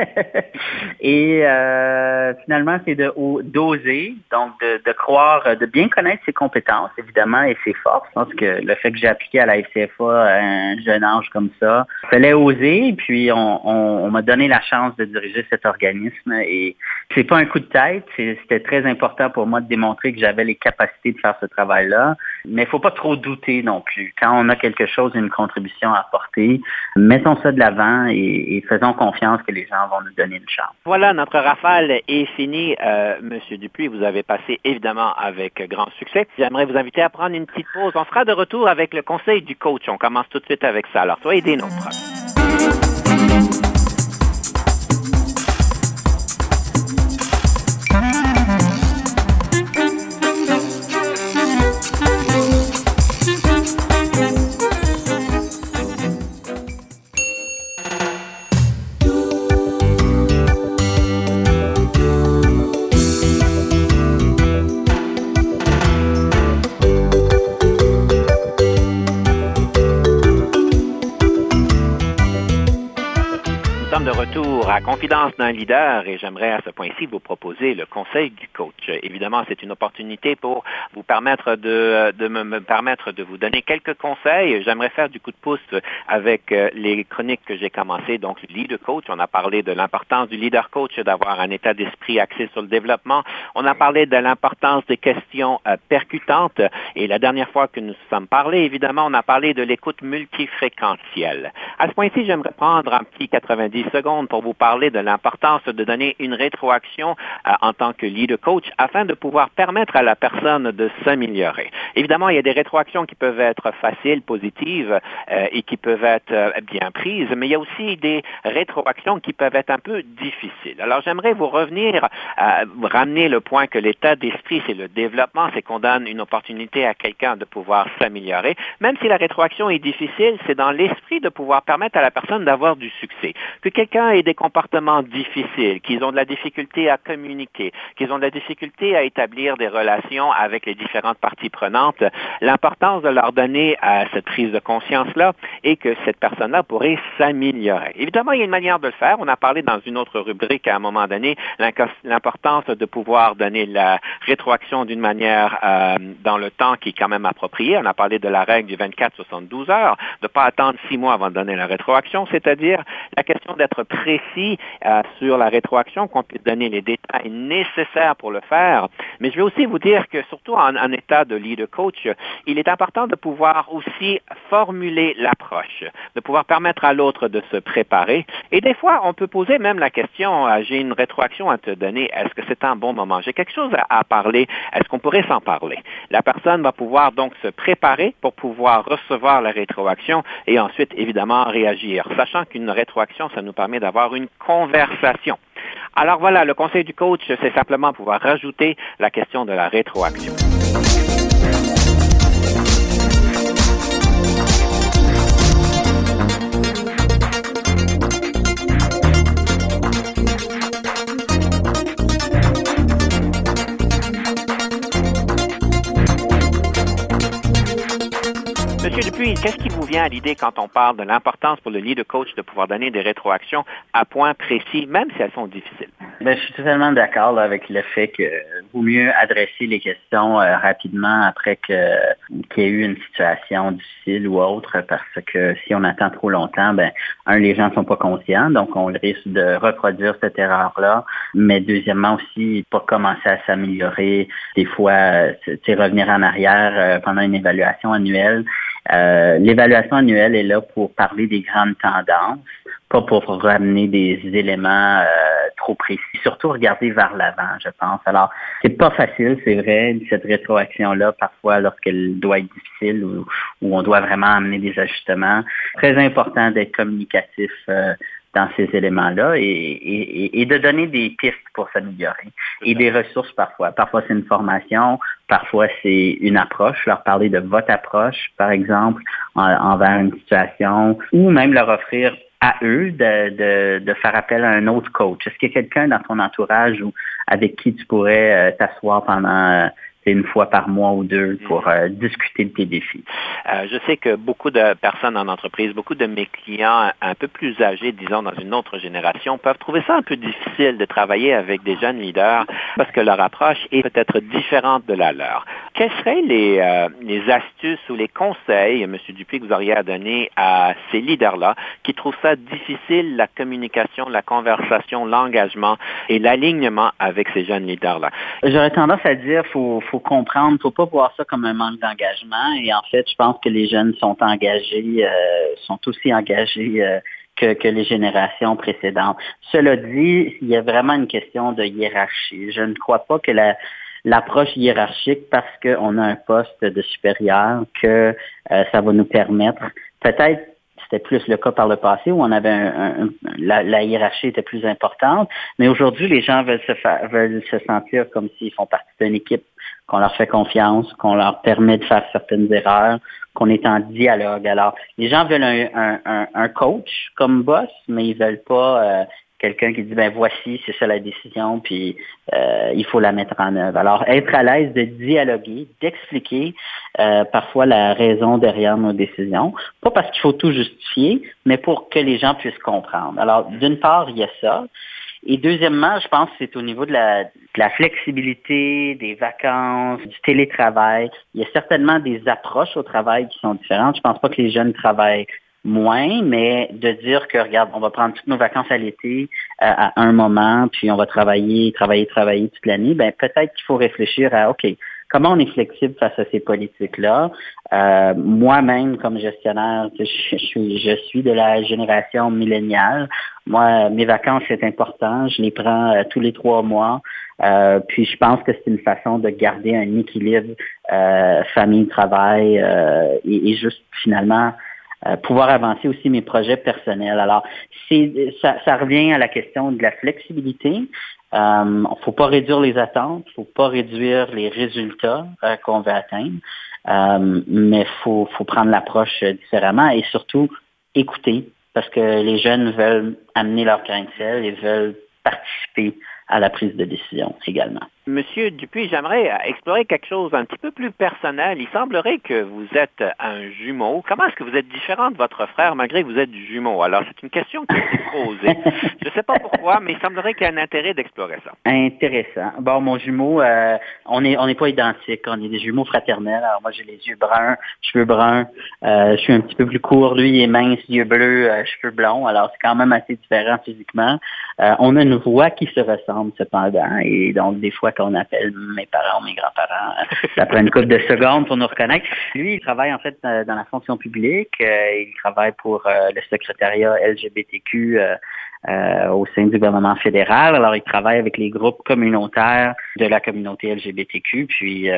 et euh, finalement, c'est de d'oser, donc de, de, croire, de bien connaître ses compétences, évidemment, et ses forces. Je pense que le fait que j'ai appliqué à la FCFA à un jeune âge comme ça, fallait oser, puis on, on, m'a donné la chance de diriger cet organisme. Et c'est pas un coup de tête, c'était très important pour moi de démontrer que j'avais les capacités de faire ce travail-là. Mais il faut pas trop douter non plus. Quand on a quelque chose, une contribution à apporter, mettons ça de l'avant et, faisons confiance que les gens vont nous donner une chance. Voilà, notre rafale est finie. Euh, Monsieur Dupuis, vous avez passé évidemment avec grand succès. J'aimerais vous inviter à prendre une petite pause. On sera de retour avec le conseil du coach. On commence tout de suite avec ça. Alors, soyez des nôtres. À Confidence d'un leader et j'aimerais à ce point-ci vous proposer le conseil du coach. Évidemment, c'est une opportunité pour vous permettre de, de me, me, permettre de vous donner quelques conseils. J'aimerais faire du coup de pouce avec euh, les chroniques que j'ai commencées, donc le leader coach. On a parlé de l'importance du leader coach d'avoir un état d'esprit axé sur le développement. On a parlé de l'importance des questions euh, percutantes et la dernière fois que nous sommes parlé, évidemment, on a parlé de l'écoute multifréquentielle. À ce point-ci, j'aimerais prendre un petit 90 secondes pour vous parler de l'importance de donner une rétroaction euh, en tant que leader coach afin de pouvoir permettre à la personne de s'améliorer. Évidemment, il y a des rétroactions qui peuvent être faciles, positives euh, et qui peuvent être euh, bien prises, mais il y a aussi des rétroactions qui peuvent être un peu difficiles. Alors, j'aimerais vous revenir, ramener le point que l'état d'esprit, c'est le développement, c'est qu'on donne une opportunité à quelqu'un de pouvoir s'améliorer. Même si la rétroaction est difficile, c'est dans l'esprit de pouvoir permettre à la personne d'avoir du succès que quelqu'un ait des comportements difficiles, qu'ils ont de la difficulté à communiquer, qu'ils ont de la difficulté à établir des relations avec les différentes parties prenantes, l'importance de leur donner à cette prise de conscience-là est que cette personne-là pourrait s'améliorer. Évidemment, il y a une manière de le faire. On a parlé dans une autre rubrique à un moment donné l'importance de pouvoir donner la rétroaction d'une manière euh, dans le temps qui est quand même approprié. On a parlé de la règle du 24-72 heures, de ne pas attendre six mois avant de donner la rétroaction, c'est-à-dire la question d'être précis euh, sur la rétroaction, qu'on puisse donner les détails nécessaires pour le faire. Mais je vais aussi vous dire que surtout en, état de leader coach, il est important de pouvoir aussi formuler l'approche, de pouvoir permettre à l'autre de se préparer. Et des fois, on peut poser même la question, euh, j'ai une rétroaction à te donner, est-ce que c'est un bon moment? J'ai quelque chose à, à parler, est-ce qu'on pourrait s'en parler? La personne va pouvoir donc se préparer pour pouvoir recevoir la rétroaction et ensuite, évidemment, réagir, sachant qu'une rétroaction, ça nous permet d'avoir une conversation. Alors voilà, le conseil du coach, c'est simplement pouvoir rajouter la question de la rétroaction. Monsieur Dupuis, qu'est-ce qui vous vient à l'idée quand on parle de l'importance pour le leader coach de pouvoir donner des rétroactions à points précis, même si elles sont difficiles? Ben, je suis totalement d'accord avec le fait que vaut mieux adresser les questions euh, rapidement après qu'il y ait eu une situation difficile ou autre, parce que si on attend trop longtemps, ben un, les gens ne sont pas conscients, donc on risque de reproduire cette erreur-là. Mais deuxièmement aussi, pas commencer à s'améliorer, des fois, c'est revenir en arrière euh, pendant une évaluation annuelle. Euh, L'évaluation annuelle est là pour parler des grandes tendances, pas pour ramener des éléments euh, trop précis. Surtout regarder vers l'avant, je pense. Alors, c'est pas facile, c'est vrai, cette rétroaction-là, parfois lorsqu'elle doit être difficile ou, où on doit vraiment amener des ajustements. Très important d'être communicatif euh, dans ces éléments-là et, et, et, de donner des pistes pour s'améliorer et des ressources parfois. Parfois, c'est une formation, parfois, c'est une approche, leur parler de votre approche, par exemple, en, envers une situation, ou même leur offrir à eux de, de, de faire appel à un autre coach. Est-ce qu'il y a quelqu'un dans ton entourage ou avec qui tu pourrais euh, t'asseoir pendant euh, une fois par mois ou deux pour euh, discuter de tes défis. Euh, je sais que beaucoup de personnes en entreprise, beaucoup de mes clients un peu plus âgés, disons dans une autre génération, peuvent trouver ça un peu difficile de travailler avec des jeunes leaders parce que leur approche est peut-être différente de la leur. Quelles seraient les, euh, les astuces ou les conseils, M. Dupuis, que vous auriez à donner à ces leaders-là qui trouvent ça difficile, la communication, la conversation, l'engagement et l'alignement avec ces jeunes leaders-là? J'aurais tendance à dire faut faut comprendre, faut pas voir ça comme un manque d'engagement. Et en fait, je pense que les jeunes sont engagés, euh, sont aussi engagés euh, que, que, les générations précédentes. Cela dit, il y a vraiment une question de hiérarchie. Je ne crois pas que la l'approche hiérarchique parce qu'on a un poste de supérieur que euh, ça va nous permettre peut-être c'était plus le cas par le passé où on avait un, un, la, la, hiérarchie était plus importante. Mais aujourd'hui, les gens veulent se faire, veulent se sentir comme s'ils font partie d'une équipe, qu'on leur fait confiance, qu'on leur permet de faire certaines erreurs, qu'on est en dialogue. Alors, les gens veulent un, un coach comme boss, mais ils veulent pas euh, quelqu'un qui dit ben voici, c'est ça la décision, puis euh, il faut la mettre en œuvre. Alors, être à l'aise de dialoguer, d'expliquer euh, parfois la raison derrière nos décisions, pas parce qu'il faut tout justifier, mais pour que les gens puissent comprendre. Alors, d'une part, il y a ça. Et deuxièmement, je pense que c'est au niveau de la, de la, flexibilité, des vacances, du télétravail. Il y a certainement des approches au travail qui sont différentes. Je pense pas que les jeunes travaillent moins, mais de dire que, regarde, on va prendre toutes nos vacances à l'été euh, à un moment, puis on va travailler, travailler, travailler toute l'année, ben peut-être qu'il faut réfléchir à, OK, comment on est flexible face à ces politiques-là? Euh, moi-même, comme gestionnaire, je, suis, je suis de la génération milléniale. Moi, mes vacances, c'est important. Je les prends euh, tous les trois mois. puis je pense que c'est une façon de garder un équilibre famille-travail et, et, juste finalement euh, pouvoir avancer aussi mes projets personnels. Alors, ça, ça, revient à la question de la flexibilité. Il euh, ne faut pas réduire les attentes, il faut pas réduire les résultats euh, qu'on veut atteindre, mais il faut, prendre l'approche différemment et surtout écouter parce que les jeunes veulent amener leur grain de et veulent participer à la prise de décision également. Monsieur Dupuis, j'aimerais explorer quelque chose un petit peu plus personnel. Il semblerait que vous êtes un jumeau. Comment est-ce que vous êtes différent de votre frère malgré que vous êtes jumeau? Alors, c'est une question qui s'est posée. Je ne sais pas pourquoi, mais il semblerait qu'il y a un intérêt d'explorer ça. Intéressant. Bon, mon jumeau, euh, on n'est on est pas identiques. On est des jumeaux fraternels. Alors, moi, j'ai les yeux bruns, cheveux bruns. Euh, je suis un petit peu plus court. Lui, il est mince, yeux bleus, euh, cheveux blonds. Alors, c'est quand même assez différent physiquement. on a une voix qui se ressemble cependant. Et donc, des fois, qu'on appelle mes parents ou mes grands-parents. Ça prend une couple de secondes pour nous reconnaître. Lui, il travaille en fait euh, dans la fonction publique. Euh, il travaille pour euh, le secrétariat LGBTQ au sein du gouvernement fédéral. Alors, il travaille avec les groupes communautaires de la communauté LGBTQ. Puis,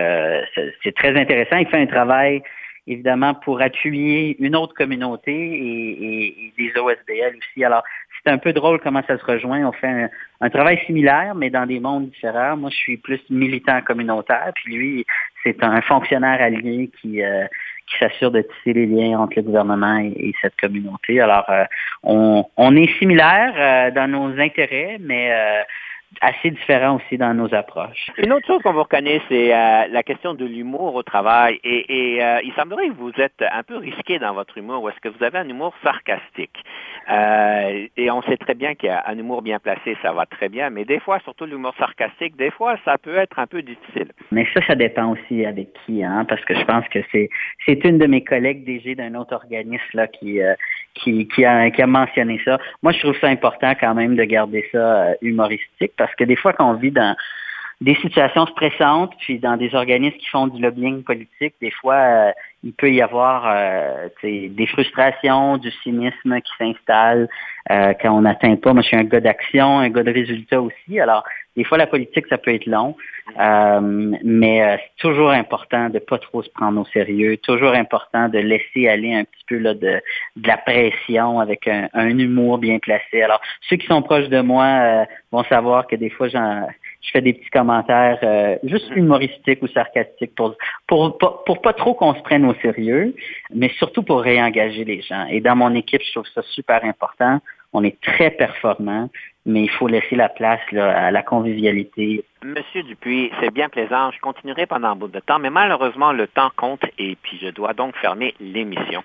c'est très intéressant. Il fait un travail évidemment pour appuyer une autre communauté et, et des OSBL aussi. Alors, c'est un peu drôle comment ça se rejoint. On fait un, travail similaire, mais dans des mondes différents. Moi, je suis plus militant communautaire, puis lui, c'est un fonctionnaire allié qui, euh, qui s'assure de tisser les liens entre le gouvernement et, cette communauté. Alors, euh, on, on, est similaires euh, dans nos intérêts, mais assez différent aussi dans nos approches. Une autre chose qu'on vous reconnaît, c'est euh, la question de l'humour au travail. Et, euh, il semblerait que vous êtes un peu risqué dans votre humour, ou est-ce que vous avez un humour sarcastique? Euh, et on sait très bien qu'un humour bien placé, ça va très bien, mais des fois, surtout l'humour sarcastique, des fois, ça peut être un peu difficile. Mais ça, ça dépend aussi avec qui, hein, parce que je pense que c'est c'est une de mes collègues DG d'un autre organisme là qui qui, qui, a, qui a mentionné ça. Moi, je trouve ça important quand même de garder ça humoristique parce que des fois, quand on vit dans des situations stressantes, puis dans des organismes qui font du lobbying politique, des fois, euh, il peut y avoir euh, des frustrations, du cynisme qui s'installe euh, quand on n'atteint pas. Moi, je suis un gars d'action, un gars de résultat aussi. Alors, des fois, la politique, ça peut être long, mais c'est toujours important de pas trop se prendre au sérieux, toujours important de laisser aller un petit peu là, de, de la pression avec un, un, humour bien placé. Alors, ceux qui sont proches de moi vont savoir que des fois, j'en je fais des petits commentaires euh, juste humoristiques ou sarcastiques pour, pour, pour, pas trop qu'on se prenne au sérieux, mais surtout pour réengager les gens. Et dans mon équipe, je trouve ça super important. On est très performant mais il faut laisser la place à la convivialité. Monsieur Dupuis, c'est bien plaisant. Je continuerai pendant un bout de temps, mais malheureusement, le temps compte et puis je dois donc fermer l'émission.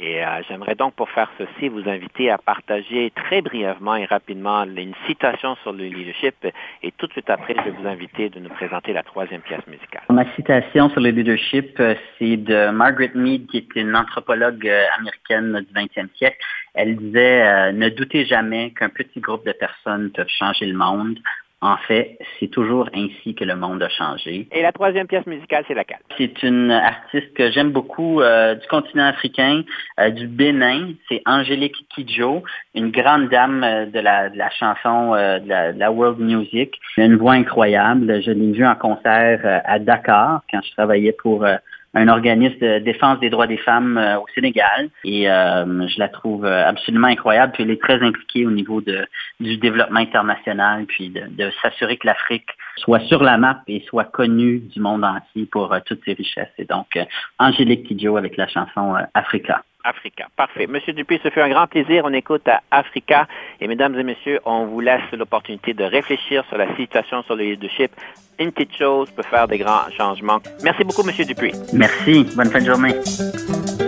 Et euh, j'aimerais donc, pour faire ceci, vous inviter à partager très brièvement et rapidement une citation sur le leadership. Et tout de suite après, je vais vous inviter de nous présenter la troisième pièce musicale. Ma citation sur le leadership, euh, c'est de Margaret Mead, qui est une anthropologue euh, américaine du 20e siècle. Elle disait, ne doutez jamais qu'un petit groupe de personnes peuvent changer le monde. En fait, c'est toujours ainsi que le monde a changé. Et la troisième pièce musicale, c'est laquelle? C'est une artiste que j'aime beaucoup euh, du continent africain, euh, du Bénin. C'est Angélique Kidjo, une grande dame euh, de, la, de la chanson de la, de, la, world music. Elle a une voix incroyable. Je l'ai vue en concert à Dakar quand je travaillais pour un organisme de défense des droits des femmes euh, au Sénégal. Et euh, je la trouve euh, absolument incroyable. Puis elle est très impliquée au niveau de, du développement international, puis de, de s'assurer que l'Afrique soit sur la map et soit connue du monde entier pour toutes ses richesses. Et donc, Angélique Kidjo avec la chanson Africa. Africa. Parfait. Monsieur Dupuis, ce fut un grand plaisir. On écoute à Africa. Et mesdames et messieurs, on vous laisse l'opportunité de réfléchir sur la situation sur le leadership. Une petite chose peut faire des grands changements. Merci beaucoup, Monsieur Dupuis. Merci. Bonne fin de journée.